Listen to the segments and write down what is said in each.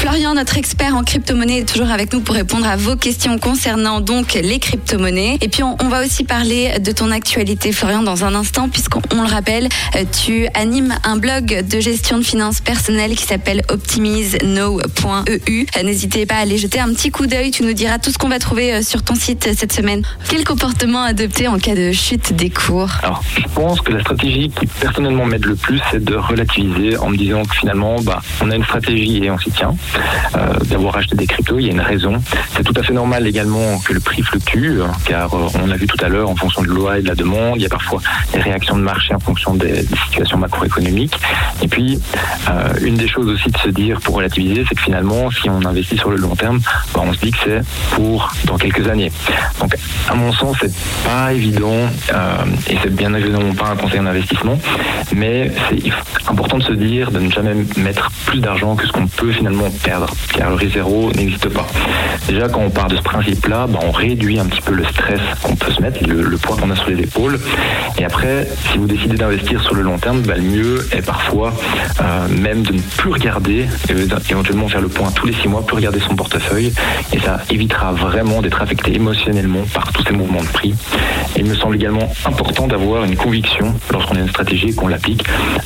Florian, notre expert en crypto-monnaie, est toujours avec nous pour répondre à vos questions concernant donc les crypto-monnaies. Et puis on, va aussi parler de ton actualité, Florian, dans un instant, puisqu'on on le rappelle, euh, tu animes un blog de gestion de finances personnelles qui s'appelle optimiseno.eu. Euh, N'hésitez pas à aller jeter un petit coup d'œil. Tu nous diras tout ce qu'on va trouver euh, sur ton site cette semaine. Quel comportement adopter en cas de chute des cours? Alors, je pense que la stratégie qui personnellement m'aide le plus, c'est de relativiser en me disant que finalement, bah, on a une stratégie et on s'y tient. Euh, D'avoir acheté des cryptos, il y a une raison. C'est tout à fait normal également que le prix fluctue, hein, car euh, on l'a vu tout à l'heure, en fonction de loi et de la demande, il y a parfois des réactions de marché en fonction des, situations macroéconomiques. Et puis, euh, une des choses aussi de se dire pour relativiser, c'est que finalement, si on investit sur le long terme, bah, on se dit que c'est pour dans quelques années. Donc, à mon sens, c'est pas évident euh, et c'est bien évidemment pas un conseil d'investissement, mais c'est important de se dire de ne jamais mettre plus d'argent que ce qu'on peut finalement perdre, car le risque zéro n'existe pas. Déjà, quand on part de ce principe-là, bah, on réduit un petit peu le stress qu'on peut se mettre, le, poids qu'on a sur les épaules. Et après, si vous décidez d'investir sur le long terme, bah, le mieux est parfois euh, même de ne plus regarder, éventuellement faire le point tous les six mois, plus regarder son portefeuille, et ça évitera vraiment d'être affecté émotionnellement par tous ces mouvements de prix. Et il me semble également important d'avoir une conviction lorsqu'on a une stratégie et qu'on l'applique.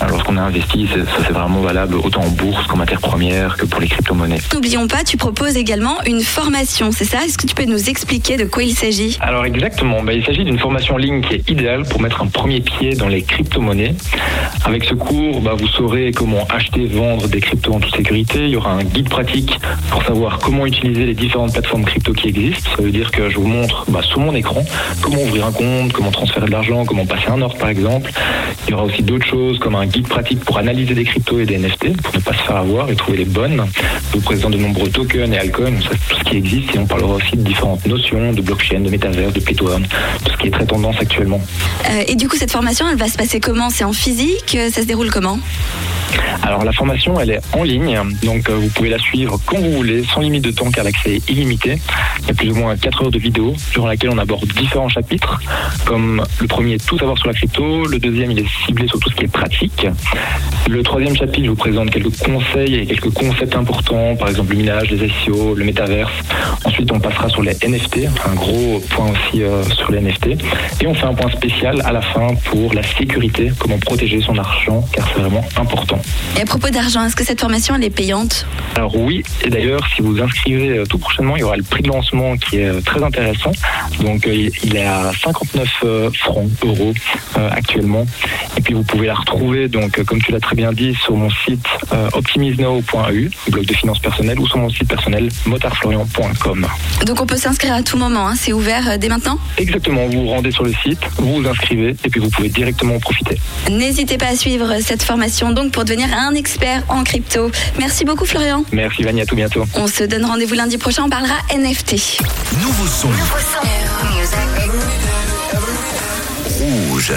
Lorsqu'on a investi, ça c'est vraiment valable autant en bourse qu'en matière première que pour les crypto-monnaies. N'oublions pas, tu proposes également une formation, c'est ça? Est-ce que tu peux nous expliquer de quoi il s'agit? Alors exactement, bah, il s'agit d'une formation en ligne qui est idéale pour mettre un premier pied dans les crypto-monnaies. Avec ce cours, bah, vous saurez comment acheter, vendre des cryptos en toute sécurité. Il y aura un guide pratique pour savoir comment utiliser les différentes plateformes crypto qui existent. Ça veut dire que je vous montre bah, sur mon écran comment ouvrir un compte, comment transférer de l'argent, comment passer un ordre par exemple. Il y aura aussi d'autres choses comme un guide pratique pour analyser des cryptos et des NFT pour ne pas se faire avoir et trouver les bonnes. Présente de nombreux tokens et altcoins, tout ce qui existe et on parlera aussi de différentes notions de blockchain, de métavers, de Play-to-Earn, tout ce qui est très tendance actuellement. Euh, Et du coup, cette formation, elle va se passer comment? C'est en physique? Ça se déroule comment? Alors la formation, elle est en ligne, donc euh, vous pouvez la suivre quand vous voulez, sans limite de temps car l'accès est illimité. Il y a plus ou moins 4 heures de vidéo durant laquelle on aborde différents chapitres, comme le premier, tout savoir sur la crypto, le deuxième, il est ciblé sur tout ce qui est pratique. Le troisième chapitre, vous présente quelques conseils et quelques concepts importants, par exemple le minage, les SEO, le métaverse. Ensuite, on passera sur les NFT, un gros point aussi euh, sur les NFT. Et on fait un point spécial à la fin pour la sécurité, comment protéger son argent, car c'est vraiment important. Et à propos d'argent, est-ce que cette formation, elle est payante Alors oui, et d'ailleurs, si vous vous inscrivez euh, tout prochainement, il y aura le prix de lancement qui est euh, très intéressant. Donc euh, il est à 59 euh, francs, euros actuellement. Et puis vous pouvez la retrouver, donc comme tu l'as très bien dit, sur mon site optimisnow.eu, blog de finances personnelles, ou sur mon site personnel motardflorian.com. Donc on peut s'inscrire à tout moment, hein, c'est ouvert dès maintenant Exactement, vous vous rendez sur le site, vous vous inscrivez, et puis vous pouvez directement en profiter. N'hésitez pas à suivre cette formation donc pour devenir un expert en crypto. Merci beaucoup Florian. Merci Vanny, à tout bientôt. On se donne rendez-vous lundi prochain, on parlera NFT. Nouveau son. Rouge.